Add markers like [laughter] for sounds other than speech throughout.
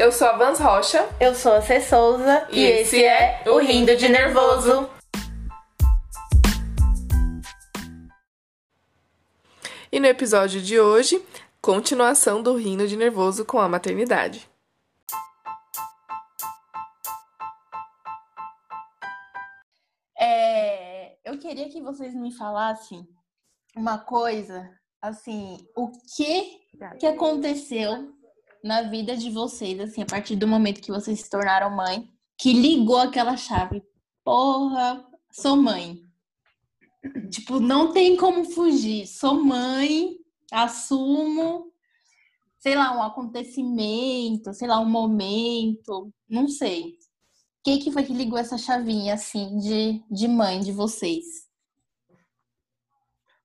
Eu sou a Vans Rocha. Eu sou a Cê Souza. E, esse é o Rindo de Nervoso. E no episódio de hoje, continuação do Rindo de Nervoso com a maternidade. É, eu queria que vocês me falassem uma coisa, assim, o que que aconteceu na vida de vocês, assim, a partir do momento que vocês se tornaram mãe, que ligou aquela chave. Porra, sou mãe. Tipo, não tem como fugir. Sou mãe, assumo, sei lá, um acontecimento, sei lá, um momento, não sei. O que, que foi que ligou essa chavinha, assim, de, de mãe de vocês?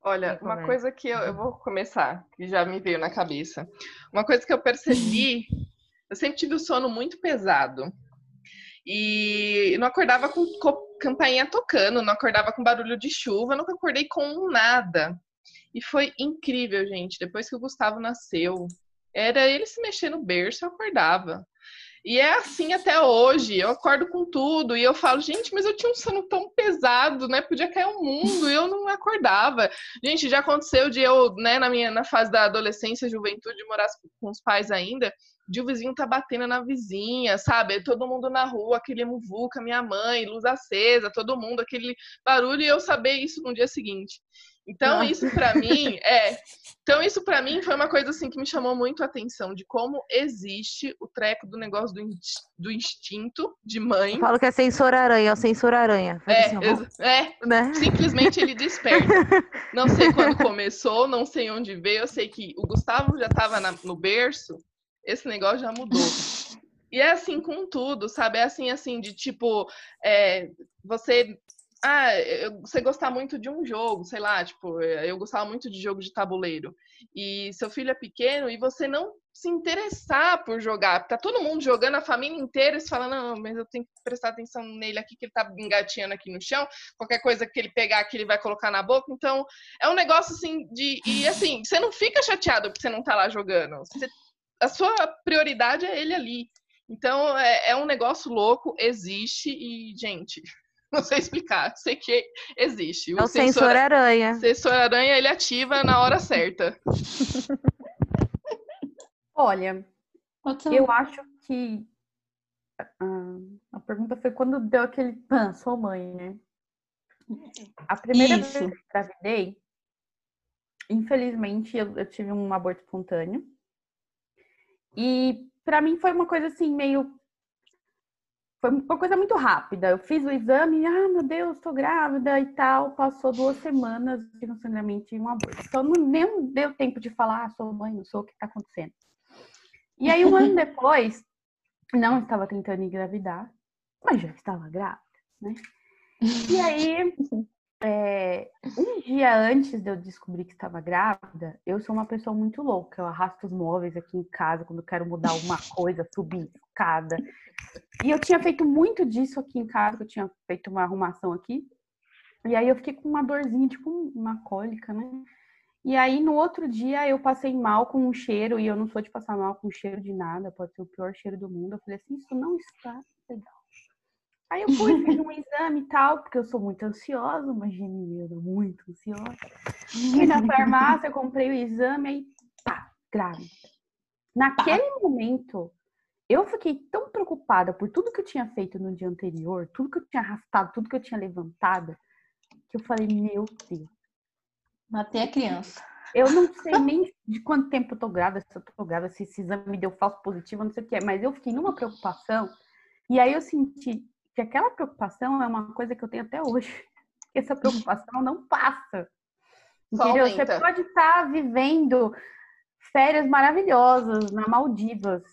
Olha, uma coisa que eu, eu, vou começar, que já me veio na cabeça. Uma coisa que eu percebi, [laughs] eu sempre tive o sono muito pesado. E não acordava com, com campainha tocando, não acordava com barulho de chuva, nunca acordei com nada. E foi incrível, gente. Depois que o Gustavo nasceu, era ele se mexer no berço, eu acordava. E é assim até hoje. Eu acordo com tudo e eu falo, gente, mas eu tinha um sono tão pesado, né? Podia cair o um mundo e eu não acordava. Gente, já aconteceu de eu, né, na minha na fase da adolescência, juventude, morar com os pais ainda, de o vizinho tá batendo na vizinha, sabe? Todo mundo na rua, aquele muvuca, minha mãe, luz acesa, todo mundo, aquele barulho e eu saber isso no dia seguinte. Então, isso para mim [laughs] é. Então, isso para mim foi uma coisa assim que me chamou muito a atenção de como existe o treco do negócio do, in do instinto de mãe. Eu falo que é sensor aranha, é o sensor aranha. É, assim, é né? simplesmente ele desperta. [laughs] não sei quando começou, não sei onde veio. Eu sei que o Gustavo já estava no berço, esse negócio já mudou. [laughs] E é assim com tudo, sabe? É assim, assim, de tipo, é, você ah, eu, você gostar muito de um jogo, sei lá, tipo, eh, eu gostava muito de jogo de tabuleiro. E seu filho é pequeno e você não se interessar por jogar. Tá todo mundo jogando, a família inteira, e você fala, não, mas eu tenho que prestar atenção nele aqui, que ele tá engatinhando aqui no chão. Qualquer coisa que ele pegar aqui, ele vai colocar na boca. Então, é um negócio assim de. E assim, você não fica chateado porque você não tá lá jogando. Você, a sua prioridade é ele ali. Então, é, é um negócio louco, existe e, gente, não sei explicar, sei que existe. O, é o sensor, sensor aranha. O sensor aranha ele ativa na hora certa. [laughs] Olha, eu acho que uh, a pergunta foi quando deu aquele pan, sou mãe, né? A primeira Isso. vez que eu engravidei, infelizmente, eu, eu tive um aborto espontâneo. E para mim foi uma coisa assim, meio foi uma coisa muito rápida. Eu fiz o exame, ah, meu Deus, estou grávida e tal. Passou duas semanas de sangramento e um aborto. Então, não, nem deu tempo de falar, ah, sou mãe, não sou o que está acontecendo. E aí, um ano [laughs] depois, não estava tentando engravidar, mas já estava grávida, né? E aí, [laughs] é, um dia antes de eu descobrir que estava grávida, eu sou uma pessoa muito louca. Eu arrasto os móveis aqui em casa quando eu quero mudar alguma [laughs] coisa, subir escada. E eu tinha feito muito disso aqui em casa, eu tinha feito uma arrumação aqui. E aí eu fiquei com uma dorzinha, tipo uma cólica, né? E aí no outro dia eu passei mal com um cheiro, e eu não sou de passar mal com cheiro de nada, pode ser o pior cheiro do mundo. Eu falei assim, isso não está legal. Aí eu fui, fiz um exame e tal, porque eu sou muito ansiosa, imagine eu, muito ansiosa. Fui na farmácia, comprei o exame, aí pá, grávida. Naquele momento, eu fiquei tão preocupada por tudo que eu tinha feito no dia anterior, tudo que eu tinha arrastado, tudo que eu tinha levantado, que eu falei, meu Deus. Matei a criança. Eu não sei nem de quanto tempo eu tô grávida, se eu tô grávida, se esse exame me deu falso positivo, não sei o que é, mas eu fiquei numa preocupação. E aí eu senti que aquela preocupação é uma coisa que eu tenho até hoje. [laughs] Essa preocupação não passa. Entendeu? Você pode estar vivendo férias maravilhosas na Maldivas,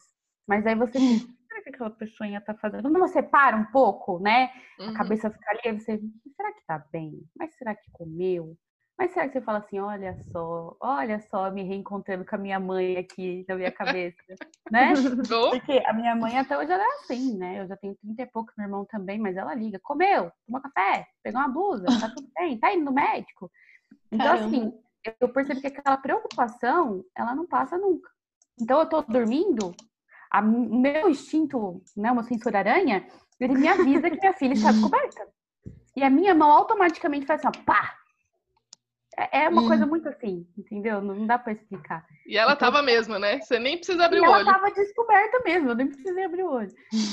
mas aí você será que aquela pessoa tá fazendo? Quando você para um pouco, né? Uhum. A cabeça fica ali, você, será que tá bem? Mas será que comeu? Mas será que você fala assim, olha só, olha só, me reencontrando com a minha mãe aqui na minha cabeça, né? Porque a minha mãe até hoje ela é assim, né? Eu já tenho 30 e pouco, meu irmão também, mas ela liga, comeu, tomou café, pegou uma blusa, tá tudo bem, tá indo no médico. Então, Caramba. assim, eu percebo que aquela preocupação, ela não passa nunca. Então, eu tô dormindo, a, o meu instinto, né, meu sensor aranha, ele me avisa que minha filha está descoberta. E a minha mão automaticamente faz assim, ó, pá! É, é uma Hum. coisa muito assim, entendeu? Não dá pra explicar. E ela Então- tava mesmo, né? Você nem precisa abrir E o ela olho. tava descoberta mesmo, eu nem precisei abrir o olho.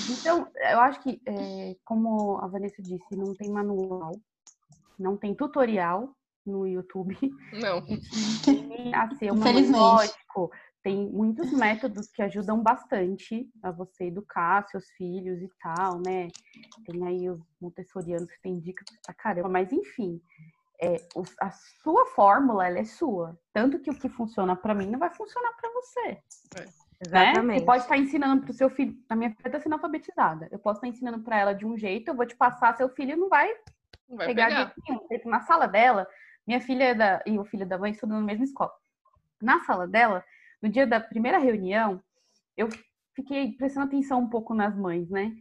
Então, eu acho que, é, como a Vanessa disse, não tem manual, não tem tutorial no YouTube. Não. [laughs] E a ser Infelizmente. lógico, tem muitos métodos que ajudam bastante a você educar seus filhos e tal, né? Tem aí os montessorianos que tem dicas pra caramba, mas enfim, é, a sua fórmula, ela é sua. Tanto que o que funciona pra mim não vai funcionar pra você. Né? Exatamente. Você pode estar ensinando pro seu filho. A minha filha está sendo alfabetizada. Eu posso estar ensinando para ela de um jeito, eu vou te passar, seu filho não vai Não vai pegar pegar. jeito nenhum. Na sala dela, minha filha é da, e o filho da mãe estudam na mesma escola. Na sala dela, no dia da primeira reunião, eu fiquei prestando atenção um pouco nas mães, né?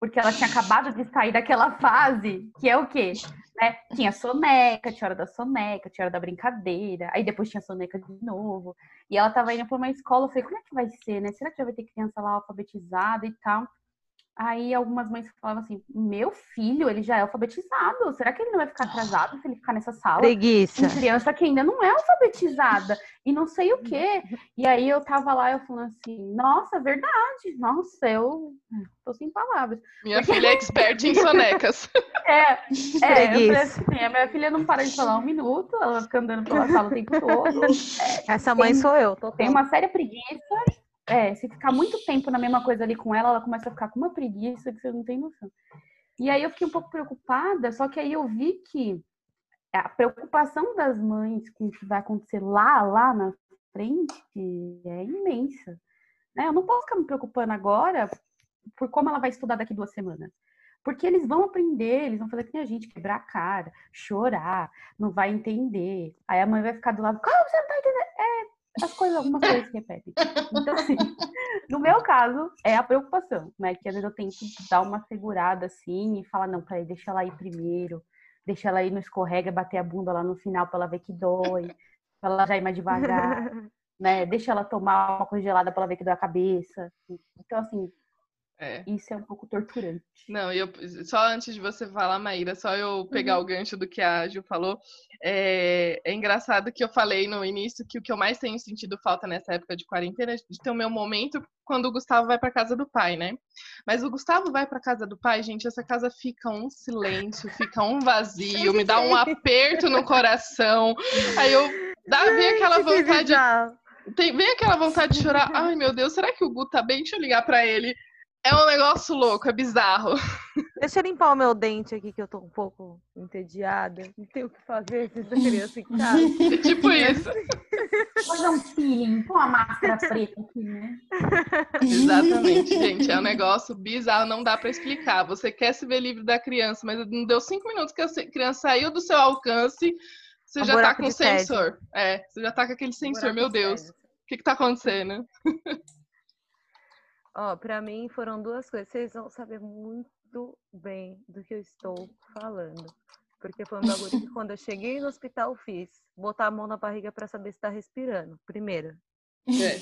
Porque ela tinha acabado de sair daquela fase, que é o quê? Né? Tinha soneca, tinha hora da soneca, tinha hora da brincadeira, aí depois tinha soneca de novo. E ela tava indo pra uma escola, eu falei, como é que vai ser, né? Será que já vai ter criança lá alfabetizada e tal? Aí algumas mães falavam assim, meu filho, ele já é alfabetizado, será que ele não vai ficar atrasado se ele ficar nessa sala? Preguiça. com criança que ainda não é alfabetizada e não sei o quê. E aí eu tava lá eu falando assim, nossa, verdade, nossa, eu tô sem palavras. Minha filha é expert em [laughs] sonecas. É, é eu assim, a minha filha não para de falar um minuto, ela fica andando pela sala o tempo todo. Essa mãe Tem- sou eu. Tô Tem uma séria preguiça. É, se ficar muito tempo na mesma coisa ali com ela, ela começa a ficar com uma preguiça que você não tem noção. E aí eu fiquei um pouco preocupada, só que aí eu vi que a preocupação das mães com o que vai acontecer lá, lá na frente é imensa. Né? Eu não posso ficar me preocupando agora por como ela vai estudar daqui duas semanas. Porque eles vão aprender, eles vão fazer que a gente, quebrar a cara, chorar, não vai entender. Aí a mãe vai ficar do lado, como você não tá entendendo? É, as coisas, algumas coisas se repetem. Então, assim, [laughs] no meu caso, é a preocupação, né? Que às vezes eu tento dar uma segurada assim e falar, não, peraí, deixa ela ir primeiro, deixa ela ir no escorrega, bater a bunda lá no final pra ela ver que dói, pra ela já ir mais devagar, [laughs] né? Deixa ela tomar uma coisa gelada pra ela ver que dói a cabeça. Então, assim, É. isso é um pouco torturante. Não, eu, só antes de você falar, Maíra, só eu pegar o gancho do que a Ju falou. É, é engraçado que eu falei no início que o que eu mais tenho sentido falta nessa época de quarentena é de ter o meu momento quando o Gustavo vai para casa do pai, né? Mas o Gustavo vai para casa do pai, gente, essa casa fica um silêncio, fica um vazio, me dá um [laughs] aperto no coração. Aí eu dá vem aquela Que vontade, tem, vem aquela vontade de chorar. [laughs] Ai, meu Deus, será que o Gu tá bem? Deixa eu ligar para ele. É um negócio louco, é bizarro. [laughs] Deixa eu limpar o meu dente aqui, que eu tô um pouco entediada. Não tenho o que fazer se essa criança em casa. É [laughs] tipo isso. Fazer um peeling, põe uma máscara preta aqui, né? [laughs] Exatamente, gente. É um negócio bizarro, não dá pra explicar. Você quer se ver livre da criança, mas não deu cinco minutos que a criança saiu do seu alcance, você Um já tá com tédio. sensor. É, você já tá com aquele sensor. Meu de Deus, o que que tá acontecendo? Ó, pra mim foram duas coisas. Vocês vão saber muito bem do que eu estou falando. Porque foi um bagulho que quando eu cheguei no hospital fiz. Botar a mão na barriga pra saber se tá respirando. Primeiro. É,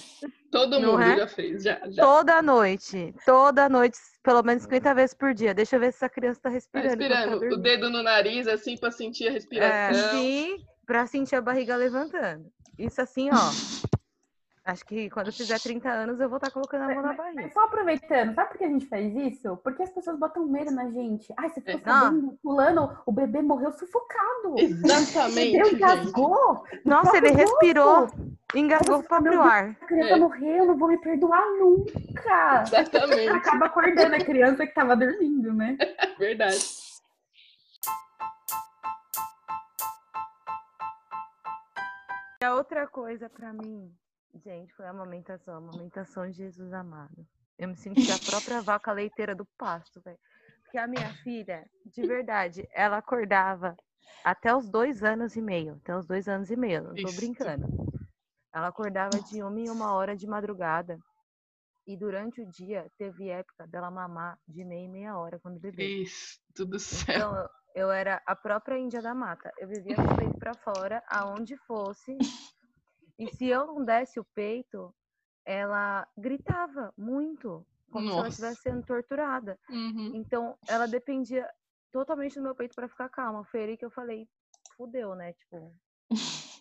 todo Não mundo é? já fez, já. já. Toda noite. Toda noite, pelo menos 50 vezes por dia. Deixa eu ver se essa criança tá Tá respirando. tá respirando, o dormindo. dedo no nariz, assim, pra sentir a É, respiração. sim, pra sentir a barriga levantando. Isso assim, ó. [laughs] Acho que quando eu fizer 30 anos eu vou estar colocando a mão na barriga. Mas só aproveitando, sabe por que a gente faz isso? Porque as pessoas botam medo na gente. Ai, você ficou É. sabendo, fulano, o bebê morreu sufocado. Exatamente, Ele engasgou. Nossa, ele respirou, engasgou o próprio ar. A criança É. morreu, eu não vou me perdoar nunca. Exatamente, Acaba acordando a criança que tava dormindo, né? [laughs] verdade. E a outra coisa pra mim, gente, foi a amamentação. A amamentação de Jesus amado. Eu me senti a própria [laughs] vaca leiteira do pasto, velho. Porque a minha filha, de verdade, ela acordava até os dois anos e meio. Até os dois anos e meio, não tô Isso. brincando. Ela acordava de uma em uma hora de madrugada. E durante o dia, teve época dela mamar de meia em meia hora quando bebê. Isso, tudo certo. Então, eu, eu era a própria Índia da mata. Eu vivia com o peito pra fora, aonde fosse. E se eu não desse o peito, ela gritava muito, como se ela Nossa. estivesse sendo torturada. Uhum. Então, ela dependia totalmente do meu peito para ficar calma. Foi aí que eu falei, fudeu, né? Tipo,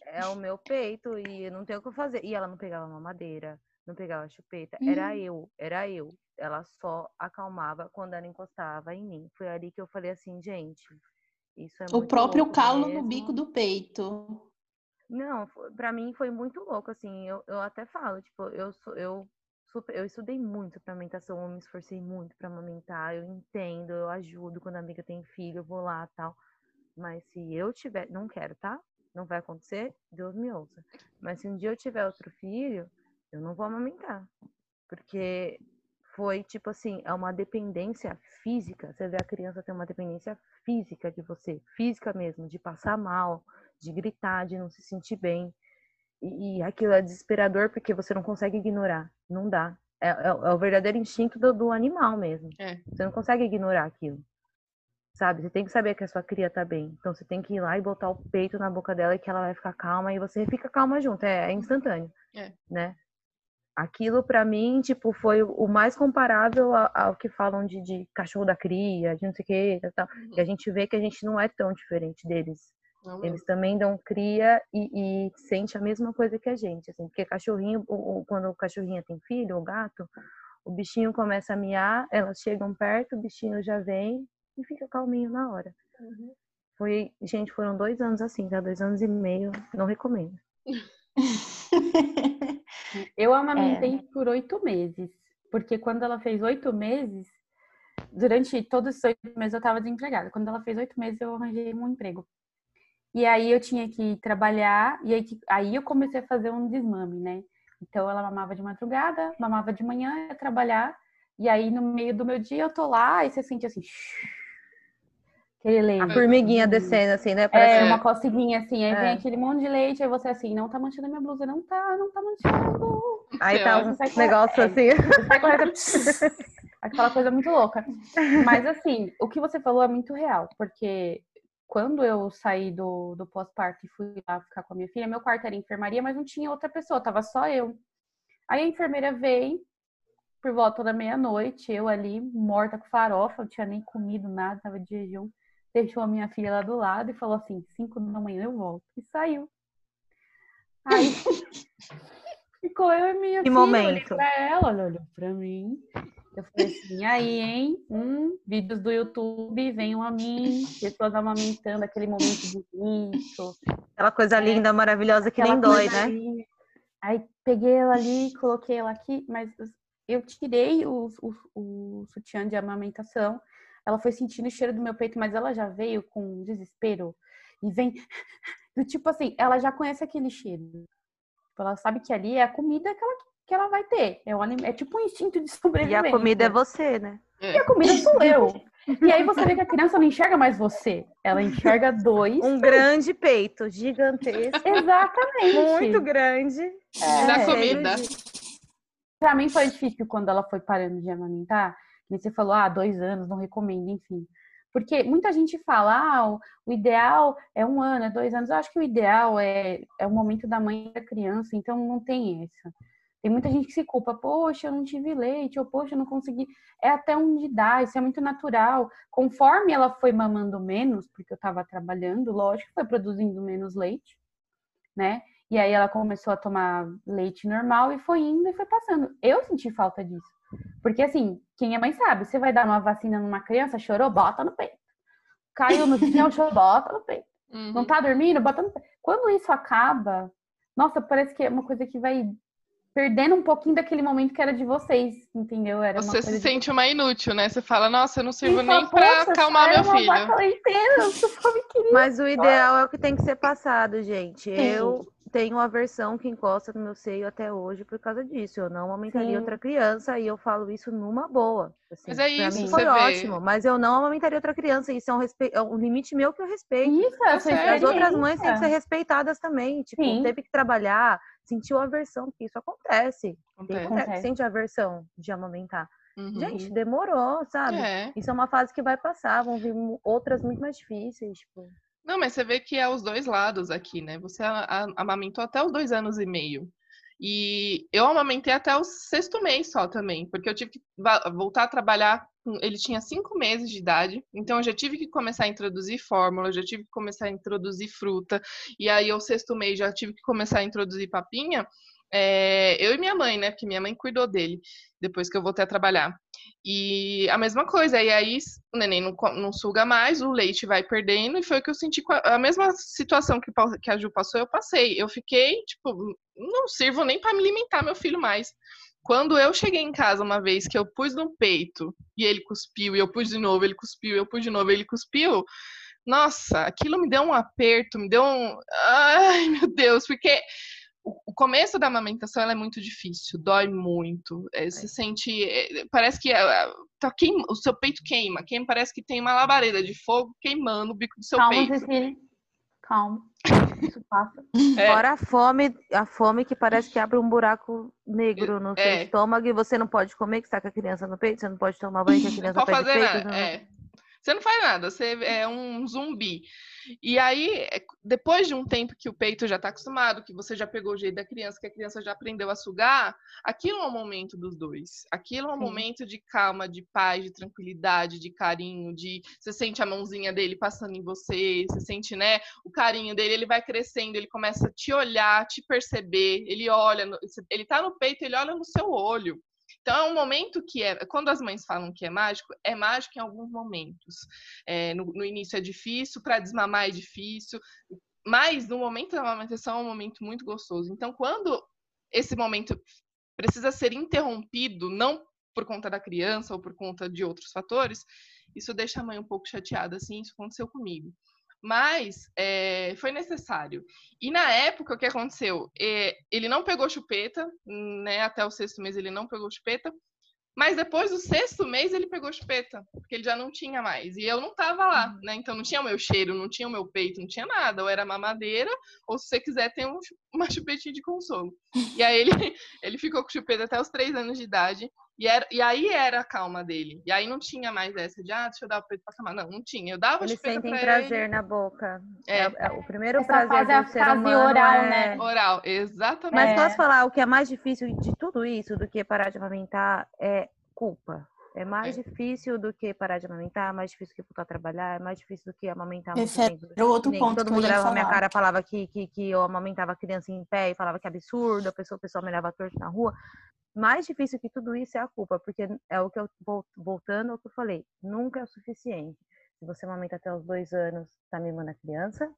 é o meu peito e não tenho o que fazer. E ela não pegava mamadeira, não pegava chupeta. Era Hum. eu, era eu. Ela só acalmava quando ela encostava em mim. Foi ali que eu falei assim, gente, isso é O próprio calo no mesmo. bico do peito. Não, pra mim foi muito louco, assim, eu, eu até falo, tipo, eu, eu, eu estudei muito pra amamentação, eu me esforcei muito pra amamentar, eu entendo, eu ajudo quando a amiga tem filho, eu vou lá tal, mas se eu tiver, não quero, tá? Não vai acontecer, Deus me ouça, mas se um dia eu tiver outro filho, eu não vou amamentar, porque foi, tipo assim, é uma dependência física, você vê a criança ter uma dependência física de você, física mesmo, de passar mal, de gritar, de não se sentir bem. E, e aquilo é desesperador porque você não consegue ignorar. Não dá. É, é- é o verdadeiro instinto do, do animal mesmo. É. Você não consegue ignorar aquilo. Sabe? Você tem que saber que a sua cria tá bem. Então você tem que ir lá e botar o peito na boca dela e que ela vai ficar calma e você fica calma junto. É, é instantâneo. É. Né? Aquilo pra mim, tipo, foi o mais comparável ao que falam de, de cachorro da cria, de não sei o que, tal, tal. E a gente vê que a gente não é tão diferente deles. Não mesmo. Eles também dão cria e, e sente a mesma coisa que a gente, assim, porque cachorrinho, o- o- quando o cachorrinho tem filho, o gato, o bichinho começa a miar, elas chegam perto, o bichinho já vem e fica calminho na hora. Foi, gente, foram dois anos assim, tá? Dois anos e meio, não recomendo. [laughs] Eu amamentei por oito meses. Porque quando ela fez oito meses, durante todos esses oito meses eu estava desempregada. Quando ela fez oito meses, eu arranjei um emprego. E aí eu tinha que trabalhar, e aí, aí eu comecei a fazer um desmame, né? Então ela mamava de madrugada, mamava de manhã, ia trabalhar, e aí no meio do meu dia eu tô lá, e você sente assim. [sniffs] Aquele A leite. formiguinha Hum. descendo, assim, né? É, Parece uma coceguinha assim, aí vem É. aquele monte de leite, aí você assim, não tá manchando a minha blusa, não tá, não tá manchando. Aí tá um negócio correndo. assim. [laughs] Aquela coisa muito louca. Mas assim, o que você falou é muito real, porque quando eu saí do, do pós-parto e fui lá ficar com a minha filha, meu quarto era enfermaria, mas não tinha outra pessoa, tava só eu. Aí a enfermeira veio por volta da meia-noite, eu ali, morta com farofa, não tinha nem comido nada, tava de jejum. Deixou a minha filha lá do lado e falou assim: cinco da manhã eu volto. E saiu. Aí [laughs] ficou eu e minha Que filha, olhei momento. pra ela, ela olhou pra mim. Eu falei assim, aí, hein? Hum, vídeos do YouTube, venham a mim, pessoas amamentando, aquele momento de grito. Aquela coisa linda, maravilhosa que nem É. dói, né? ali. Aí peguei ela ali, coloquei ela aqui, mas eu tirei o, o, o sutiã de amamentação. Ela foi sentindo o cheiro do meu peito, mas ela já veio com desespero e vem [laughs] do tipo assim, ela já conhece aquele cheiro. Tipo, Ela sabe que ali é a comida que ela, que ela vai ter. É, o alim- é tipo um instinto de E sobrevivência. a comida é você, né? E a comida sou [laughs] eu. E aí você vê que a criança não enxerga mais você. Ela enxerga dois. Um grande peito, gigantesco, Exatamente. muito grande. É, Da cheio comida. de- Pra mim foi difícil quando ela foi parando de amamentar. E você falou, ah, dois anos, não recomendo, enfim. Porque muita gente fala, ah, o, o ideal é um ano, é dois anos. Eu acho que o ideal é, é o momento da mãe e da criança, então não tem essa. Tem muita gente que se culpa, poxa, eu não tive leite, ou poxa, eu não consegui. É até onde dá, isso é muito natural. Conforme ela foi mamando menos, porque eu estava trabalhando, lógico, foi produzindo menos leite, né? E aí ela começou a tomar leite normal e foi indo e foi passando. Eu senti falta disso. Porque assim, quem é mãe sabe, você vai dar uma vacina numa criança, chorou, bota no peito. Caiu no chão, [laughs] chorou, bota no peito. Uhum. Não tá dormindo, bota no peito. Quando isso acaba, nossa, parece que é uma coisa que vai perdendo um pouquinho daquele momento que era de vocês, entendeu? Era uma Você coisa se de sente uma inútil, né? Você fala, nossa, eu não sirvo nem "Poxa, acalmar meu filho. vaca leiteira, eu só me queria. Mas o ideal é o que tem que ser passado, gente. Sim. Eu tenho uma versão que encosta no meu seio até hoje por causa disso. Eu não amamentaria Sim. outra criança e eu falo isso numa boa. assim. Mas é Pra isso, foi vê. ótimo, mas eu não amamentaria outra criança. Isso é um, respe... é um limite meu que eu respeito. Isso, é. As outras mães têm que ser respeitadas também. Tipo, Sim. teve que trabalhar, sentiu aversão, porque isso acontece. Tem Acontece. mulher que Acontece. sente aversão de amamentar. Uhum. Gente, demorou, sabe? É. Isso é uma fase que vai passar, vão vir outras muito mais difíceis. Tipo. Não, mas você vê que é os dois lados aqui, né? Você amamentou até os dois anos e meio. E eu amamentei até o sexto mês só também, porque eu tive que voltar a trabalhar. Ele tinha cinco meses de idade, então eu já tive que começar a introduzir fórmula, já tive que começar a introduzir fruta, e aí, ao sexto mês, já tive que começar a introduzir papinha. É, eu e minha mãe, né? Porque minha mãe cuidou dele depois que eu voltei a trabalhar. E a mesma coisa, e aí o neném não, não suga mais, o leite vai perdendo, e foi o que eu senti a, a mesma situação que, que a Ju passou, eu passei. Eu fiquei, tipo, não sirvo nem para me alimentar meu filho mais. Quando eu cheguei em casa uma vez que eu pus no peito e ele cuspiu, e eu pus de novo, ele cuspiu, eu pus de novo, ele cuspiu. Nossa, aquilo me deu um aperto, me deu um. Ai, meu Deus, porque o começo da amamentação é muito difícil, dói muito. É, você é. sente. É, parece que é, tá queima, o seu peito queima. Queima, parece que tem uma labareda de fogo queimando o bico do seu Calma, peito. Cecília. Calma. Isso passa. É. Fora a fome, a fome que parece que abre um buraco negro no seu é. estômago e você não pode comer, que está com a criança no peito, você não pode tomar banho, que a criança não fazer peito, nada. É. Você não faz nada, você é um zumbi. E aí, é, depois de um tempo que o peito já está acostumado, que você já pegou o jeito da criança, que a criança já aprendeu a sugar, aquilo é um momento dos dois. Aquilo é um Sim. momento de calma, de paz, de tranquilidade, de carinho, de você sente a mãozinha dele passando em você, você sente, né, o carinho dele, ele vai crescendo, ele começa a te olhar, te perceber, ele olha, ele tá no peito, ele olha no seu olho. Então é um momento que é, quando as mães falam que é mágico, é mágico em alguns momentos. É, no, no, início é difícil, para desmamar é difícil, mas no momento da amamentação é um momento muito gostoso. Então quando esse momento precisa ser interrompido, não por conta da criança ou por conta de outros fatores, isso deixa a mãe um pouco chateada, assim, isso aconteceu comigo mas é, foi necessário. E na época, o que aconteceu? É, ele não pegou chupeta, né? Até o sexto mês ele não pegou chupeta, mas depois do sexto mês ele pegou chupeta, porque ele já não tinha mais. E eu não tava lá, uhum. né? Então não tinha o meu cheiro, não tinha o meu peito, não tinha nada. Ou era mamadeira, ou se você quiser, tem um, [laughs] uma chupetinha de consolo. E aí ele, [laughs] ele ficou com chupeta até os três anos de idade. E, era, e aí era a calma dele. E aí não tinha mais essa de, ah, deixa eu dar o peito pra camar. Não, não tinha. Eu dava Eles sentem pra prazer ele. na boca. É. é, é o primeiro Essa prazer fase é a do ser fase humano oral, é... né? Oral, exatamente. Mas É. posso falar, o que é mais difícil de tudo isso do que parar de amamentar é culpa. É mais É. difícil do que parar de amamentar, é mais difícil do que voltar a trabalhar, é mais difícil do que amamentar muito Esse tempo. era o outro nem ponto Todo que eu mundo ia olhava pra minha cara falava que, que, que eu amamentava a criança em pé e falava que absurdo, a pessoa, o pessoal me olhava torto na rua. Mais difícil que tudo isso é a culpa, porque é o que eu vol- voltando ao que eu falei, nunca é o suficiente. Se você amamenta até os dois anos, tá mimando a criança.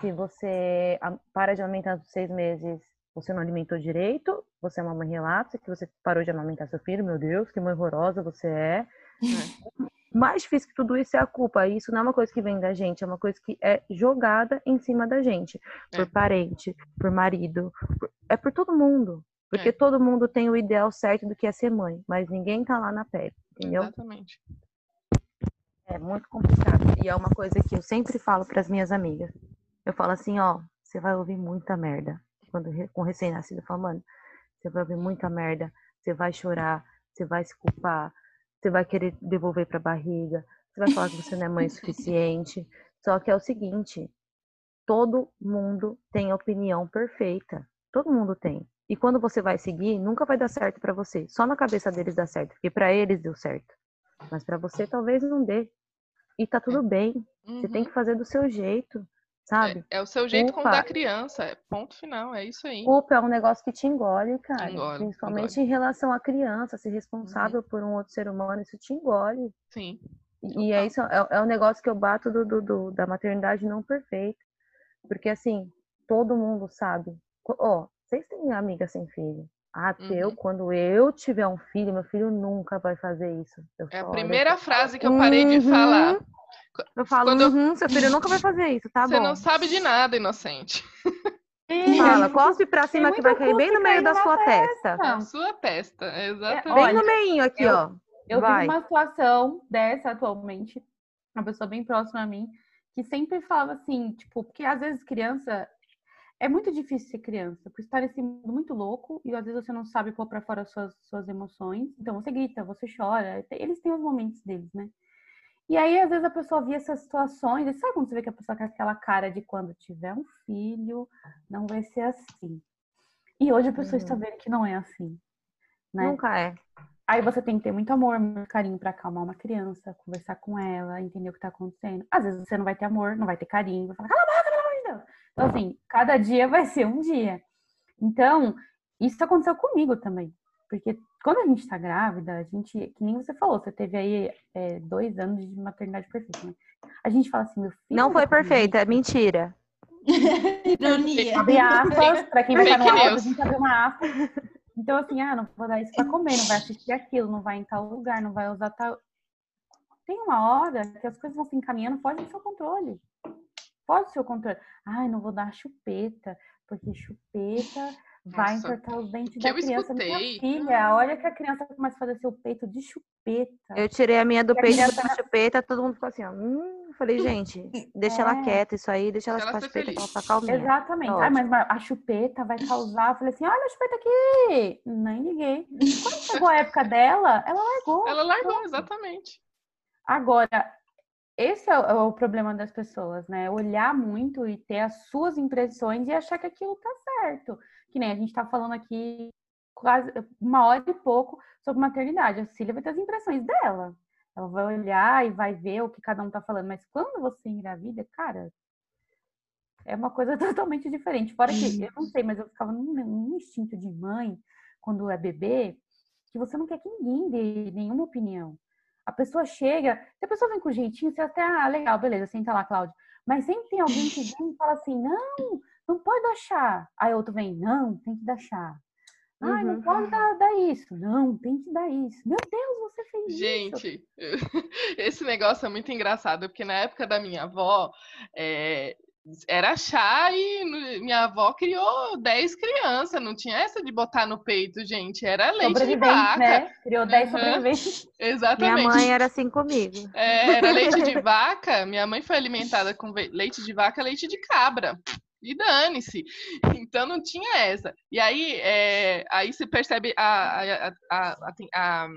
Se você para de amamentar aos seis meses, você não alimentou direito, você é uma mãe relapsa, que você parou de amamentar seu filho, meu Deus, que mãe horrorosa você é. [laughs] Mais difícil que tudo isso é a culpa. Isso não é uma coisa que vem da gente, é uma coisa que é jogada em cima da gente. Por É. parente, por marido, por- é por todo mundo. Porque É. todo mundo tem o ideal certo do que é ser mãe, mas ninguém tá lá na pele, entendeu? Exatamente. É muito complicado. E é uma coisa que eu sempre falo para as minhas amigas. Eu falo assim, ó, você vai ouvir muita merda. Quando com recém-nascido, eu falo, mano, você vai ouvir muita merda, você vai chorar, você vai se culpar, você vai querer devolver pra barriga, você vai falar que você não é mãe o [laughs] suficiente. Só que é o seguinte, todo mundo tem opinião perfeita. Todo mundo tem. E quando você vai seguir, nunca vai dar certo pra você. Só na cabeça deles dá certo, porque pra eles deu certo. Mas pra você talvez não dê. E tá tudo bem. Você tem Uhum. que fazer do seu jeito, sabe? É, é o seu jeito como Culpa. da criança. É ponto final, é isso aí. Culpa é um negócio que te engole, cara. Engole, Principalmente engole. em relação à criança, ser responsável por um outro ser humano, isso te engole. Sim. E e é isso, é, é um negócio que eu bato do, do- do- da maternidade não perfeita. Porque assim, todo mundo sabe. Ó, vocês têm amiga sem filho. Ah, porque eu, Uhum. quando eu tiver um filho, meu filho nunca vai fazer isso. Eu É a primeira frase que eu parei de Uhum. falar. Eu falo, Quando eu- uhum, seu filho nunca vai fazer isso, tá Você bom. não sabe de nada, inocente. Fala, cospe pra cima que vai cair bem no meio da sua testa. Não. A sua testa, exatamente. Bem Olha, no meinho aqui, eu- ó. Eu Vai. vivo uma situação dessa atualmente, uma pessoa bem próxima a mim, que sempre falava assim, tipo, porque às vezes criança é muito difícil ser criança, porque está nesse mundo muito louco e às vezes você não sabe pôr pra fora as suas, suas emoções. Então você grita, você chora, eles têm os momentos deles, né? E aí, às vezes, a pessoa via essas situações, e sabe quando você vê que a pessoa com aquela cara de quando tiver um filho, não vai ser assim. E hoje a pessoa Uhum. está vendo que não é assim. Né? Nunca é. Aí você tem que ter muito amor, muito carinho pra acalmar uma criança, conversar com ela, entender o que tá acontecendo. Às vezes você não vai ter amor, não vai ter carinho, vai falar, cala a boca, pelo amor de Deus. Então, assim, cada dia vai ser um dia. Então, isso aconteceu comigo também. Porque quando a gente tá grávida, a gente, que nem você falou, você teve aí é, dois anos de maternidade perfeita, né? A gente fala assim, meu filho. Não foi perfeita, é mentira. [laughs] Ironia. Abre aspas, pra quem vai estar no áudio, a gente abre uma aspa. Então, assim, ah, não vou dar isso pra comer, não vai assistir aquilo, não vai em tal lugar, não vai usar tal. Tem uma hora que as coisas vão se encaminhando, foge do seu controle. Foge do seu controle. Ai, não vou dar chupeta, porque chupeta vai Nossa, entortar os dentes que da criança. Minha filha, olha que a criança começa a fazer seu peito de chupeta. Eu tirei a minha do E peito criança- da chupeta, todo mundo ficou assim, ó. Hum, eu falei, gente, deixa ela É. quieta, isso aí, deixa ela Deixa ela chupar a ser chupeta pra ela feliz. ficar calminha. Exatamente. Tá Ah, mas a chupeta vai causar. Eu falei assim: olha a chupeta aqui. Nem liguei. Quando chegou a época dela, ela largou. Ela largou, exatamente. Agora, esse é o, é o problema das pessoas, né? Olhar muito e ter as suas impressões e achar que aquilo tá certo. Que nem a gente tá falando aqui quase uma hora e pouco sobre maternidade. A Cília vai ter as impressões dela. Ela vai olhar e vai ver o que cada um tá falando. Mas quando você engravida, cara, é uma coisa [laughs] totalmente diferente. Fora que, eu não sei, mas eu ficava num, num instinto de mãe, quando é bebê, que você não quer que ninguém dê nenhuma opinião. A pessoa chega, se a pessoa vem com jeitinho, você até, ah, legal, beleza, senta lá, Cláudia. Mas sempre tem alguém que vem e fala assim, não, não pode dar chá. Aí outro vem, não, tem que dar chá. Ai, não Uhum. pode dar, dar isso. Não, tem que dar isso. Meu Deus, você fez isso. Gente, [laughs] esse negócio é muito engraçado, porque na época da minha avó, é, era chá e minha avó criou 10 crianças, não tinha essa de botar no peito, gente, era leite de Sobrevivente, vaca. né? Criou 10 Aham. sobreviventes. [laughs] Exatamente. Minha mãe era assim comigo. É, era leite de [laughs] vaca. Minha mãe foi alimentada com leite de vaca, leite de cabra. E dane-se. Então não tinha essa. E aí, é, aí se percebe a, a, a, a, a-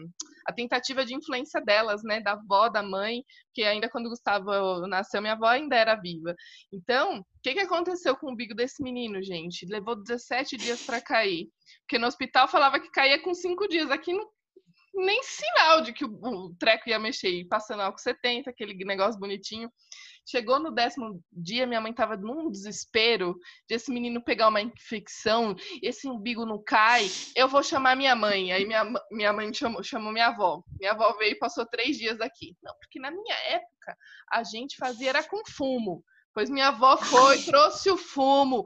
a tentativa de influência delas, né? Da avó, da mãe, que ainda quando Gustavo nasceu, minha avó ainda era viva. Então, o que, que aconteceu com o umbigo desse menino, gente? Levou 17 dias para cair. Porque no hospital falava que caía com 5 dias. Aqui não nem sinal de que o, o treco ia mexer, passando álcool 70, aquele negócio bonitinho. Chegou no décimo dia, minha mãe tava num desespero de esse menino pegar uma infecção, esse umbigo não cai, eu vou chamar minha mãe. Aí minha, minha mãe chamou, chamou minha avó. Minha avó veio e passou três dias aqui. Não, porque na minha época a gente fazia era com fumo. Pois minha avó foi, trouxe o fumo,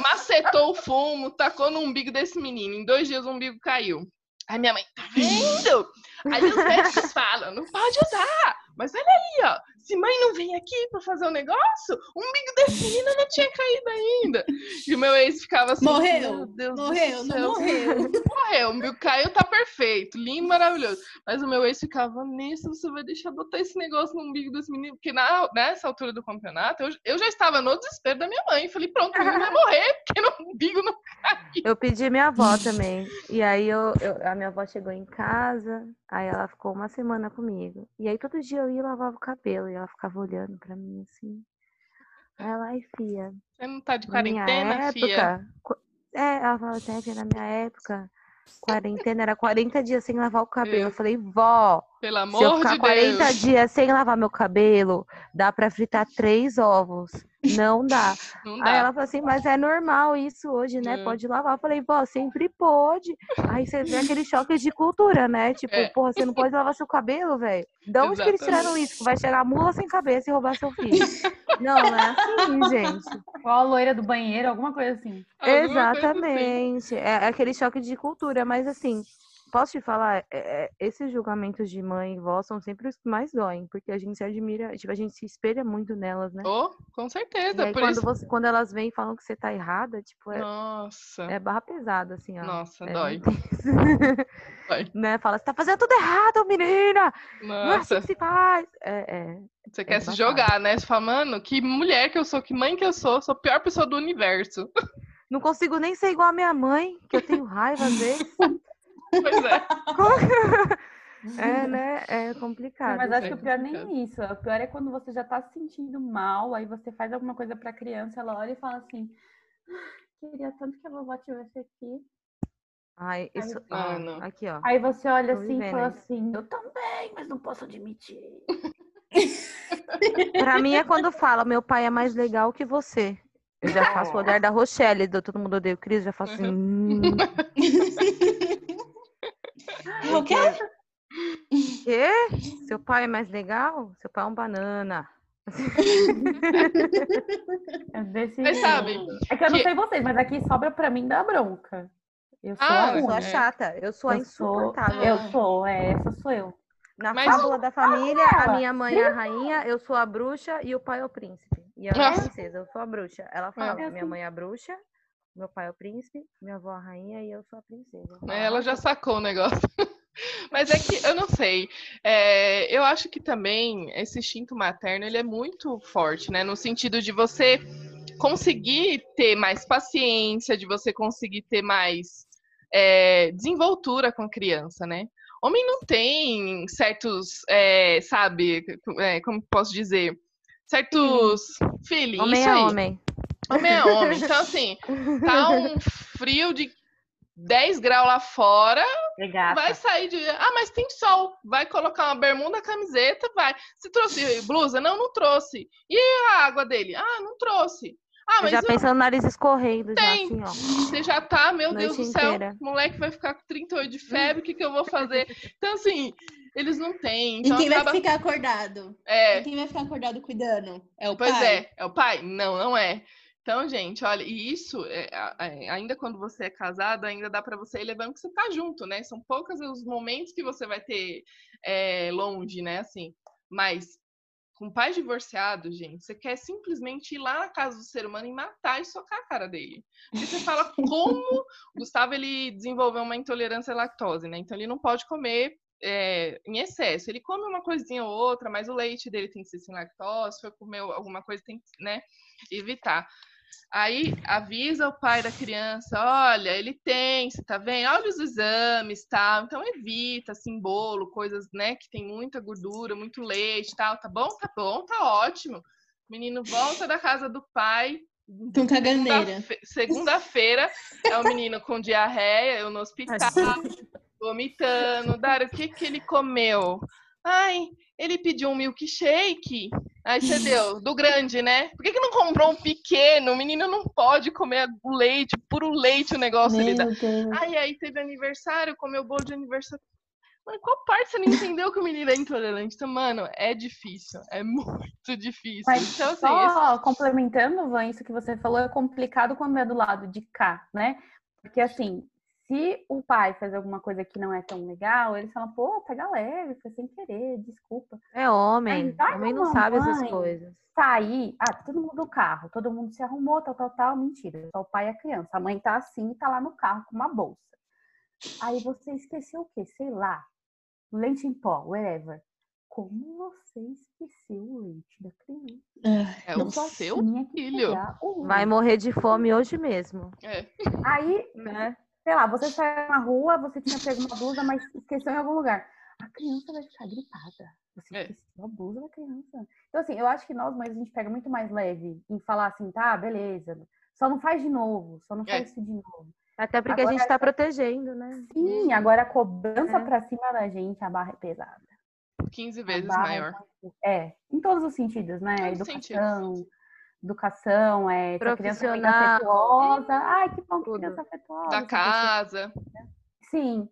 macetou o fumo, tacou no umbigo desse menino. Em dois dias o umbigo caiu. Aí minha mãe, tá vendo? Aí os médicos falam, não pode usar. Mas olha ali, ó. Se mãe não vem aqui pra fazer o negócio, o umbigo desse menino não tinha caído ainda. E o meu ex ficava assim. Morreu, "Meu Deus do Morreu, céu." não morreu. [laughs] Morreu, o umbigo caiu, tá perfeito, lindo, maravilhoso. Mas o meu ex ficava, nisso, você vai deixar botar esse negócio no umbigo desse menino? Porque na, nessa altura do campeonato, eu, eu já estava no desespero da minha mãe. Falei, pronto, o vai morrer, porque no umbigo não Eu pedi minha avó também. E aí eu, eu- a minha avó chegou em casa, aí ela ficou uma semana comigo. E aí todo dia eu ia e lavava o cabelo e ela ficava olhando pra mim assim. Aí ela, ai, fia, Você não tá de quarentena, fia? época. qu- É, ela falava, Teve, na minha época, quarentena era 40 dias sem lavar o cabelo. Eu Eu- falei, vó, Pelo se eu amor ficar de 40 Deus. dias sem lavar meu cabelo, dá pra fritar três ovos. Não dá. [laughs] Não Aí dá. ela falou assim, mas é normal isso hoje, né? É. Pode lavar. Eu falei, vó, sempre pode. Aí você vê aquele [laughs] choque de cultura, né? Tipo, É. porra, você não pode lavar seu cabelo, velho. De onde que eles tiraram isso? Vai chegar a mula sem cabeça e roubar seu filho. não, não é assim, gente. Igual a loira do banheiro, alguma coisa assim. Alguma coisa assim. Exatamente. É aquele choque de cultura, mas assim, posso te falar, é- é, esses julgamentos de mãe e vó são sempre os que mais doem, porque a gente se admira, tipo, a gente se espelha muito nelas, né? Oh, com certeza. aí, quando, isso. você, quando elas vêm e falam que você tá errada, tipo, é, Nossa. é barra pesada, assim, ó. Nossa, É dói. [laughs] Dói. né? Fala, você tá fazendo tudo errado, menina! Não é assim Nossa. que se faz! É, é. Você quer se jogar, né? Você fala, mano, que mulher que eu sou, que mãe que eu sou, sou a pior pessoa do universo. Não consigo nem ser igual a minha mãe, que eu tenho raiva às vezes. [laughs] Pois é. [laughs] É, né? É complicado. Mas acho que o gente, pior nem isso. O pior é quando você já tá se sentindo mal, aí você faz alguma coisa pra criança, ela olha e fala assim: "Ah, queria tanto que a vovó tivesse aqui. Ai, isso, Ah, ó, não. aqui, ó. Aí você olha Tô assim e fala assim, eu também, mas não posso admitir. [laughs] Pra mim é quando fala, meu pai é mais legal que você. Eu já faço o olhar da Rochelle, do Todo Mundo Odeia o Cris, já faço assim. hum, [laughs] O quê? [laughs] quê? Seu pai é mais legal? Seu pai é um banana. É desse Mas jeito. sabe, É que eu não que- sei vocês, mas aqui sobra pra mim da bronca. Eu sou Ah, a Eu sou a é. chata, eu sou a Eu sou- insuportável. Eu sou, é, essa sou eu. Na Mas- fábula da família, a minha mãe é a rainha, eu sou a bruxa e o pai é o príncipe. E eu é a Nossa. princesa, eu sou a bruxa. Ela fala, É minha mãe é a bruxa, meu pai é o príncipe, minha avó é a rainha e eu sou a princesa. Ela já sacou o negócio. Mas é que eu não sei. É, eu acho que também esse instinto materno ele é muito forte, né? No sentido de você conseguir ter mais paciência, de você conseguir ter mais é, desenvoltura com a criança, né? Homem não tem certos, é, sabe, é, como posso dizer, certos feelings. Homem é homem. Homem é homem. Então, [laughs] assim, tá um frio de 10 graus lá fora, Regata. vai sair de. Ah, mas tem sol. Vai colocar uma bermuda, camiseta, vai. Você trouxe blusa? Não, não trouxe. E a água dele? Ah, não trouxe. Ah, Eu mas já eu- pensando no nariz escorrendo, já Tem. assim, ó. você já tá, meu Noite Deus do céu, inteira. o moleque vai ficar com 38 de febre, o que, que eu vou fazer? Então, assim, eles não têm. Então, e quem acaba... vai ficar acordado? É, E quem vai ficar acordado cuidando? É o Pois pai? é, é o pai? Não, não é. Então, gente, olha, e isso, é, é, ainda quando você é casado, ainda dá pra você ir levando que você tá junto, né? São poucos os momentos que você vai ter é, longe, né? Assim, mas com pais divorciados, gente, você quer simplesmente ir lá na casa do ser humano e matar e socar a cara dele. Porque você fala [laughs] como o Gustavo ele desenvolveu uma intolerância à lactose, né? Então ele não pode comer é, em excesso. Ele come uma coisinha ou outra, mas o leite dele tem que ser sem lactose. Se for comer alguma coisa, tem que né, evitar. Aí avisa o pai da criança, olha, ele tem, você tá vendo? Olha os exames, tal. Então evita, assim, bolo, coisas, né, que tem muita gordura, muito leite, tal. Tá bom? Tá bom, tá ótimo. O menino volta da casa do pai. Com caganeira. segunda-fe- Segunda-feira é o menino com diarreia, eu no hospital, vomitando. Dário, o que que ele comeu? Ai, ele pediu um milkshake. Aí você deu, do grande, né? Por que, que não comprou um pequeno? O menino não pode comer o leite, puro leite o negócio. Meu Deus. Ai, aí teve aniversário, comeu bolo de aniversário. Mano, qual parte você não entendeu que o menino é intolerante? Então, mano, é difícil. É muito difícil. Mas então, assim, esse- só complementando, Van, isso que você falou é complicado quando é do lado de cá, né? Porque assim, se o pai faz alguma coisa que não é tão legal, eles falam, pô, pega leve, foi sem querer, desculpa. É homem. vai Homem não sabe essas coisas. Sair, ah, todo mundo no carro, todo mundo se arrumou, tal, tal, tal, mentira, só o pai e a criança. A mãe tá assim, tá lá no carro com uma bolsa. Aí você esqueceu o quê? Sei lá, leite em pó, whatever. Como você esqueceu o leite da criança? É Eu o seu filho. o Vai morrer de fome hoje mesmo. É. Aí, Né? Sei lá, você saiu na rua, você tinha pego uma blusa, mas esqueceu em algum lugar. A criança vai ficar gripada. Você É. esqueceu a blusa da criança. Então, assim, eu acho que nós, mães, a gente pega muito mais leve em falar assim, tá, beleza. Só não faz de novo, só não faz É. isso de novo. Até porque Agora a gente tá protegendo, né? Sim, agora a cobrança É. pra cima da gente, a barra é pesada. 15 A vezes é maior. É, em todos os sentidos, né? Todos os Educação, educação, é, criança é afetuosa. Ai, que bom que criança afetuosa. Da casa. Sim,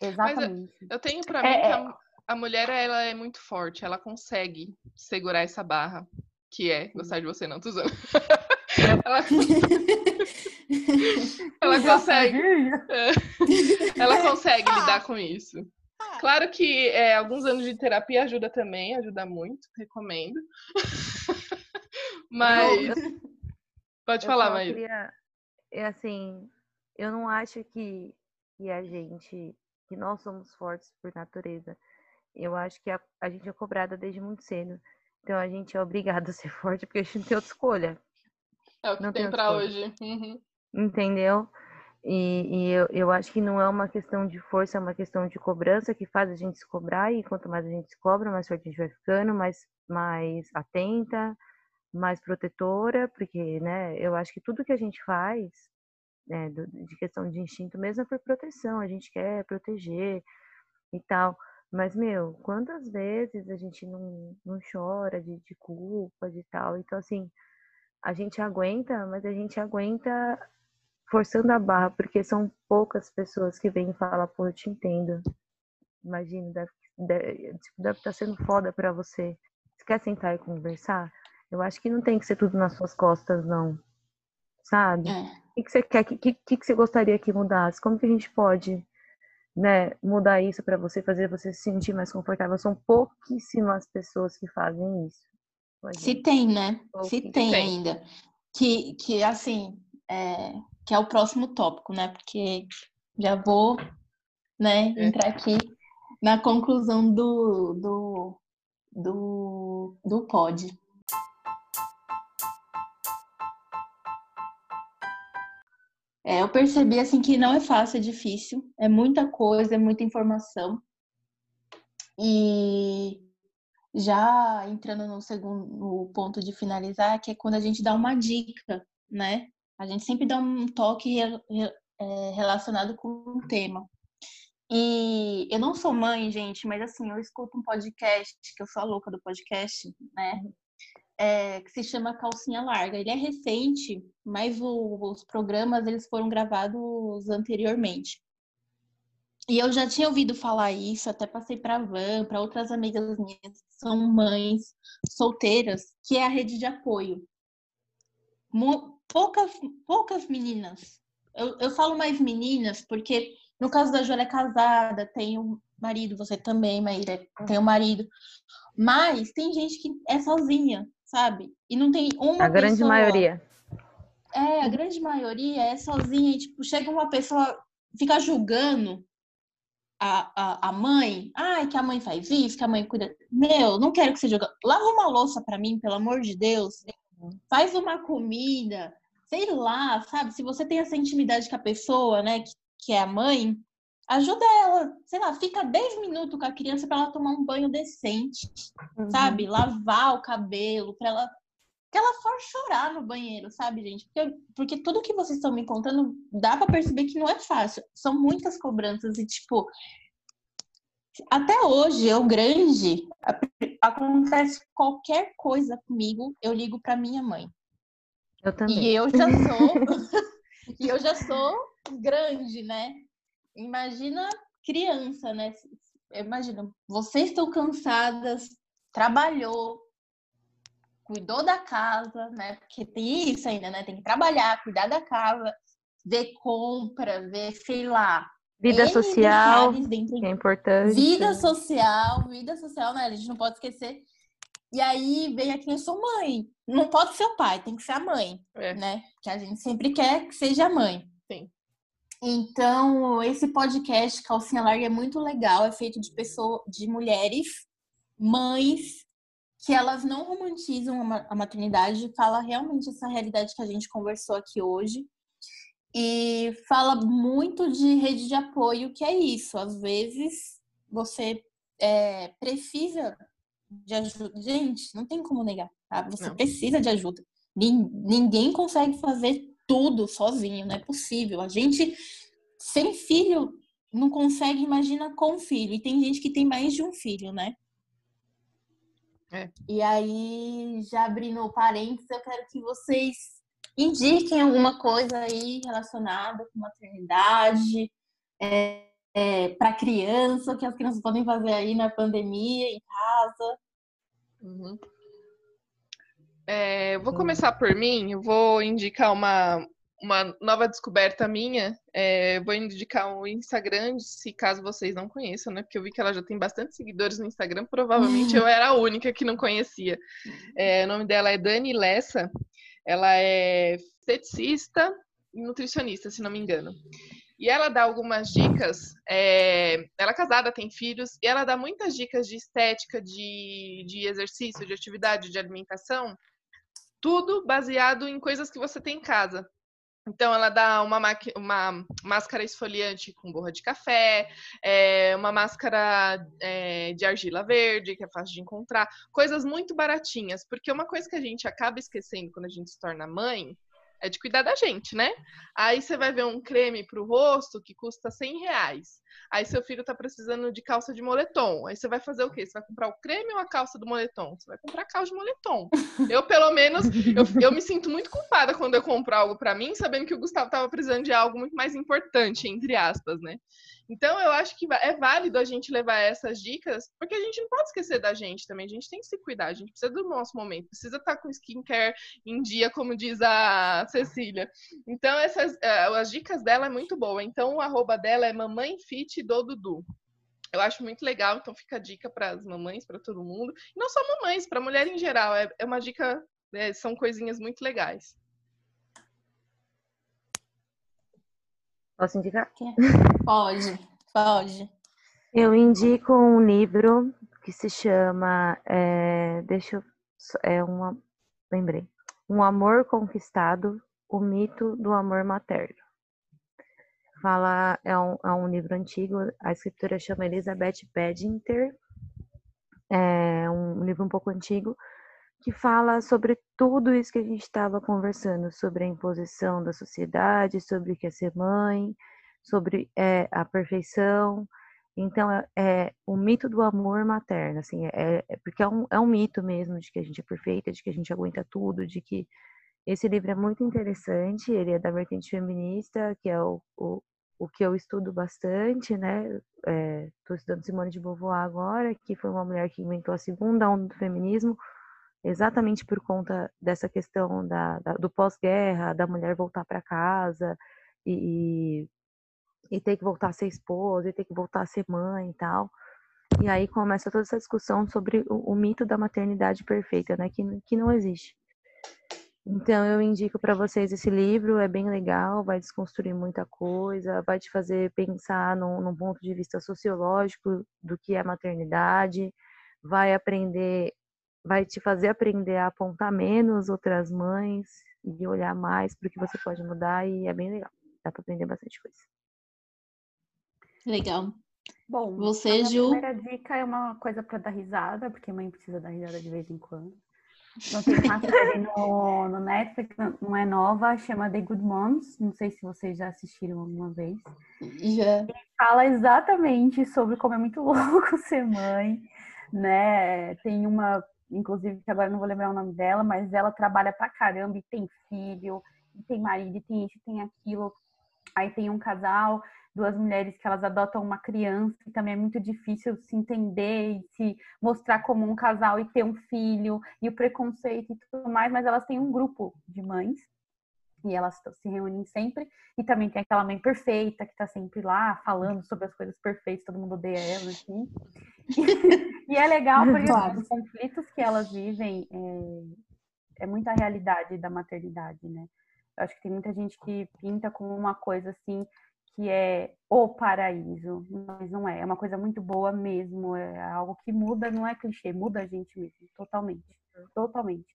exatamente. Eu tenho pra É, mim que é. a, a mulher ela é muito forte, ela consegue segurar essa barra, que é gostar de você, não, tô usando. ela, [laughs] ela consegue, ela consegue lidar com isso. Claro que é, alguns anos de terapia ajuda também, ajuda muito, recomendo. Mas pode Eu falar, Maíra. queria- É assim, eu não acho que, que a gente, que nós somos fortes por natureza. Eu acho que a, a gente é cobrada desde muito cedo. Então a gente é obrigado a ser [laughs] forte porque a gente não tem outra escolha. É o que não tem tem pra outra hoje. Uhum. Entendeu? E, e eu, eu acho que não é uma questão de força, é uma questão de cobrança que faz a gente se cobrar, e quanto mais a gente se cobra, mais forte a gente vai ficando, mais, mais atenta, mais protetora, porque, né, eu acho que tudo que a gente faz né, de questão de instinto mesmo é por proteção, a gente quer proteger e tal. Mas, meu, quantas vezes a gente não, não chora de, de culpa, de tal? Então, assim, a gente aguenta, mas a gente aguenta forçando a barra, porque são poucas pessoas que vêm e falam, pô, eu te entendo. Imagina, deve, deve, tipo, deve estar tá sendo foda pra você. Você quer sentar e conversar? Eu acho que não tem que ser tudo nas suas costas, não. Sabe? É. O que, que você quer? O que, que, que você gostaria que mudasse? Como que a gente pode né, mudar isso para você, fazer você se sentir mais confortável? São pouquíssimas pessoas que fazem isso. Se tem, né? Se tem, tem, ainda. Que, que assim, é, que é o próximo tópico, né? Porque já vou né, é. entrar aqui na conclusão do, do, do, do pod. É, eu percebi assim que não é fácil, é difícil, é muita coisa, é muita informação. E já entrando no segundo ponto de finalizar, que é quando a gente dá uma dica, né? A gente sempre dá um toque é, relacionado com um tema. E eu não sou mãe, gente, mas assim, eu escuto um podcast, que eu sou a louca do podcast, né? É, que se chama Calcinha Larga. Ele é recente, mas o, os programas eles foram gravados anteriormente. E eu já tinha ouvido falar isso, até passei para a Van, para outras amigas minhas que são mães solteiras, que é a rede de apoio. Poucas, poucas meninas. Eu, eu falo mais meninas porque no caso da Júlia é casada, tem um marido, você também, Maíra, tem um marido. Mas tem gente que é sozinha, sabe? E não tem uma A grande pessoa... maioria. É, a grande maioria é sozinha e, tipo, chega uma pessoa, fica julgando a, a, a mãe, ai, que a mãe faz isso, que a mãe cuida. Meu, não quero que você jogue. Lava uma louça para mim, pelo amor de Deus. Faz uma comida, sei lá, sabe? Se você tem essa intimidade com a pessoa, né, que, que é a mãe, ajuda ela, sei lá, fica 10 minutos com a criança para ela tomar um banho decente, uhum. sabe? Lavar o cabelo, para ela que ela for chorar no banheiro, sabe, gente? Porque, porque tudo que vocês estão me contando dá para perceber que não é fácil. São muitas cobranças e, tipo, até hoje, eu grande, acontece qualquer coisa comigo, eu ligo para minha mãe. Eu também. E eu já sou, [laughs] [laughs] e eu já sou grande, né? Imagina criança, né? Imagina, vocês estão cansadas, trabalhou, cuidou da casa, né? Porque tem isso ainda, né? Tem que trabalhar, cuidar da casa, ver compra, ver, sei lá. Vida social, que é importante. Vida social, vida social, né? A gente não pode esquecer. E aí vem aqui, eu sou mãe. Não pode ser o pai, tem que ser a mãe, é. né? Que a gente sempre quer que seja a mãe. Sim. Então, esse podcast Calcinha Larga é muito legal, é feito de pessoas, de mulheres, mães que elas não romantizam a maternidade, fala realmente essa realidade que a gente conversou aqui hoje. E fala muito de rede de apoio, que é isso. Às vezes você é, precisa de ajuda. Gente, não tem como negar, tá? Você não. precisa de ajuda. Ninguém consegue fazer tudo sozinho, não é possível. A gente, sem filho, não consegue, imagina com filho. E tem gente que tem mais de um filho, né? É. E aí, já abrindo parênteses, eu quero que vocês indiquem alguma coisa aí relacionada com maternidade, é, é, para criança, o que as crianças podem fazer aí na pandemia, em casa. Uhum. É, vou começar por mim, eu vou indicar uma, uma nova descoberta minha. É, vou indicar o Instagram, se caso vocês não conheçam, né? Porque eu vi que ela já tem bastante seguidores no Instagram. Provavelmente [laughs] eu era a única que não conhecia. É, o nome dela é Dani Lessa. Ela é esteticista e nutricionista, se não me engano. E ela dá algumas dicas. É, ela é casada, tem filhos, e ela dá muitas dicas de estética, de, de exercício, de atividade, de alimentação. Tudo baseado em coisas que você tem em casa. Então, ela dá uma, uma máscara esfoliante com borra de café, é, uma máscara é, de argila verde, que é fácil de encontrar, coisas muito baratinhas, porque uma coisa que a gente acaba esquecendo quando a gente se torna mãe é de cuidar da gente, né? Aí você vai ver um creme para o rosto que custa 100 reais. Aí seu filho tá precisando de calça de moletom. Aí você vai fazer o quê? Você vai comprar o creme ou a calça do moletom? Você vai comprar a calça de moletom. Eu, pelo menos, eu, eu me sinto muito culpada quando eu compro algo para mim, sabendo que o Gustavo tava precisando de algo muito mais importante, entre aspas, né? Então, eu acho que é válido a gente levar essas dicas, porque a gente não pode esquecer da gente também. A gente tem que se cuidar, a gente precisa do nosso momento, precisa estar com skincare em dia, como diz a Cecília. Então, essas, é, as dicas dela é muito boa. Então, o arroba dela é Mamãe Fit do Dudu. Eu acho muito legal, então fica a dica para as mamães, para todo mundo. E não só mamães, para mulher em geral. É, é uma dica, é, são coisinhas muito legais. Posso indicar? Pode, pode. Eu indico um livro que se chama. É, deixa eu. É uma. Lembrei. Um Amor Conquistado, o mito do amor materno. Fala, é um, é um livro antigo, a escritora chama Elizabeth Badinter. É um livro um pouco antigo, que fala sobre tudo isso que a gente estava conversando, sobre a imposição da sociedade, sobre o que é ser mãe, sobre é, a perfeição. Então, é, é, o mito do amor materno, assim, é, é, porque é um, é um mito mesmo de que a gente é perfeita, de que a gente aguenta tudo, de que esse livro é muito interessante, ele é da vertente feminista, que é o, o, o que eu estudo bastante, né? Estou é, estudando Simone de Beauvoir agora, que foi uma mulher que inventou a segunda onda do feminismo, exatamente por conta dessa questão da, da do pós-guerra, da mulher voltar para casa e, e, ter que voltar a ser esposa, e ter que voltar a ser mãe e tal. E aí começa toda essa discussão sobre o, o mito da maternidade perfeita, né, que, que não existe. Então eu indico para vocês esse livro, é bem legal, vai desconstruir muita coisa, vai te fazer pensar num, num ponto de vista sociológico do que é maternidade, vai aprender vai te fazer aprender a apontar menos outras mães e olhar mais para o que você pode mudar e é bem legal. Dá para aprender bastante coisa. Legal. Bom, você, a Ju. A primeira dica é uma coisa para dar risada, porque mãe precisa dar risada de vez em quando. Não tem uma [laughs] série no, no Netflix, não é nova, chama The Good Moms. Não sei se vocês já assistiram alguma vez. Já. E fala exatamente sobre como é muito [laughs] louco ser mãe, né? Tem uma inclusive que agora não vou lembrar o nome dela, mas ela trabalha pra caramba e tem filho, e tem marido, e tem isso, e tem aquilo. Aí tem um casal, duas mulheres que elas adotam uma criança, e também é muito difícil se entender e se mostrar como um casal e ter um filho, e o preconceito e tudo mais, mas elas têm um grupo de mães e elas se reúnem sempre. E também tem aquela mãe perfeita que tá sempre lá falando sobre as coisas perfeitas, todo mundo odeia ela, assim. [laughs] e é legal [laughs] porque claro. os conflitos que elas vivem é, é muita realidade da maternidade, né? Eu acho que tem muita gente que pinta como uma coisa assim que é o paraíso, mas não é. É uma coisa muito boa mesmo, é algo que muda, não é clichê, muda a gente mesmo, totalmente, totalmente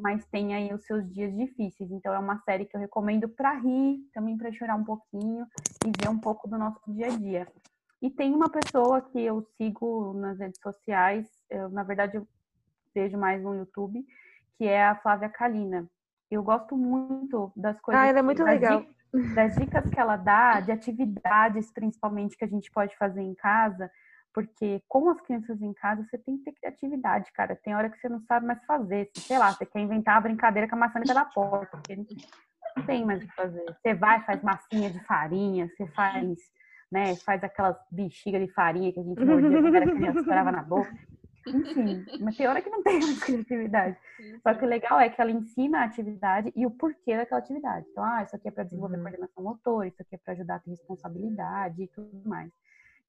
mas tem aí os seus dias difíceis. Então é uma série que eu recomendo para rir, também para chorar um pouquinho e ver um pouco do nosso dia a dia. E tem uma pessoa que eu sigo nas redes sociais, eu, na verdade eu vejo mais no YouTube, que é a Flávia Kalina. Eu gosto muito das coisas. Ah, ela é muito legal. Dicas, das dicas que ela dá, de atividades principalmente que a gente pode fazer em casa porque com as crianças em casa, você tem que ter criatividade, cara. Tem hora que você não sabe mais fazer. Sei lá, você quer inventar a brincadeira com a maçaneta da porta. Porque não tem mais o que fazer. Você vai, faz massinha de farinha, você faz, né, faz aquelas bexigas de farinha que a gente mordia quando era criança, [laughs] estourava na boca. Enfim, mas tem hora que não tem mais criatividade. Só que o legal é que ela ensina a atividade e o porquê daquela atividade. Então, ah, isso aqui é para desenvolver uhum. coordenação motor, isso aqui é para ajudar a ter responsabilidade e tudo mais.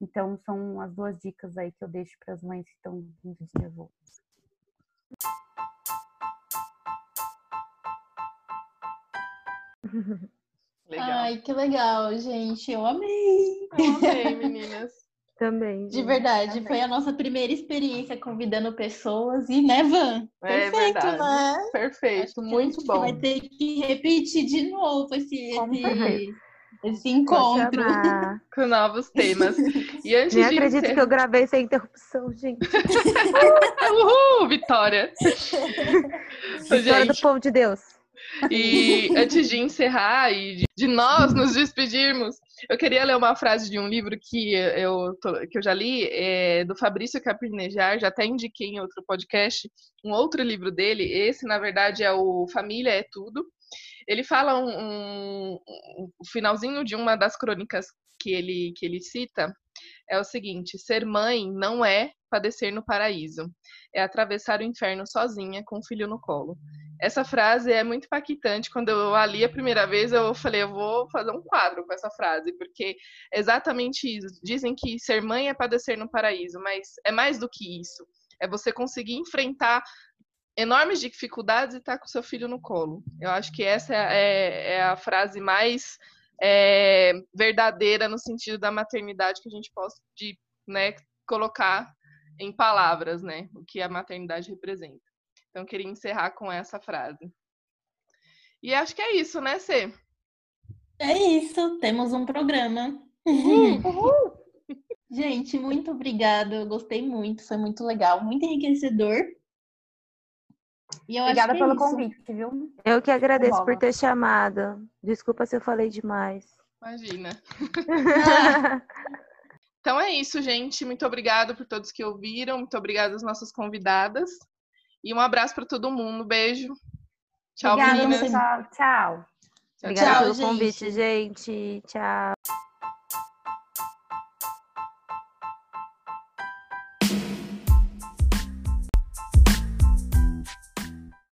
Então, são as duas dicas aí que eu deixo para as mães que estão muito nervosas. [laughs] Legal. Ai, que legal, gente. Eu amei. Eu amei, meninas. [laughs] Também. De verdade, Também. foi a nossa primeira experiência convidando pessoas e, né, Van? É Perfeito, verdade. né? Perfeito, muito bom. vai ter que repetir de novo esse, esse, esse encontro. [laughs] Com novos temas. E antes Nem acredito ser... que eu gravei sem interrupção, gente. [laughs] Uhul, Vitória! Vitória gente, do povo de Deus. E antes de encerrar e de, de nós nos despedirmos, eu queria ler uma frase de um livro que eu, que eu já li, é, do Fabrício Capinejar, já até indiquei em outro podcast, um outro livro dele. Esse, na verdade, é o Família é Tudo. Ele fala um, um, um finalzinho de uma das crônicas que ele, que ele cita, é o seguinte: ser mãe não é padecer no paraíso, é atravessar o inferno sozinha com o filho no colo. Essa frase é muito impactante. Quando eu a li a primeira vez, eu falei, eu vou fazer um quadro com essa frase, porque é exatamente isso. Dizem que ser mãe é padecer no paraíso, mas é mais do que isso. É você conseguir enfrentar enormes dificuldades e estar tá com seu filho no colo. Eu acho que essa é, é a frase mais é, verdadeira no sentido da maternidade que a gente possa de, né, colocar em palavras, né, o que a maternidade representa. Então, eu queria encerrar com essa frase. E acho que é isso, né, Cê? É isso, temos um programa. [laughs] Gente, muito obrigada. Eu gostei muito, foi muito legal, muito enriquecedor. E eu Obrigada é pelo é convite, viu? Eu que agradeço por ter chamado. Desculpa se eu falei demais. Imagina. [laughs] então é isso, gente. Muito obrigada por todos que ouviram. Muito obrigada às nossas convidadas. E um abraço para todo mundo. Beijo. Tchau, Obrigada, meninas. Tchau. Tchau. Obrigada tchau, pelo gente. convite, gente. Tchau.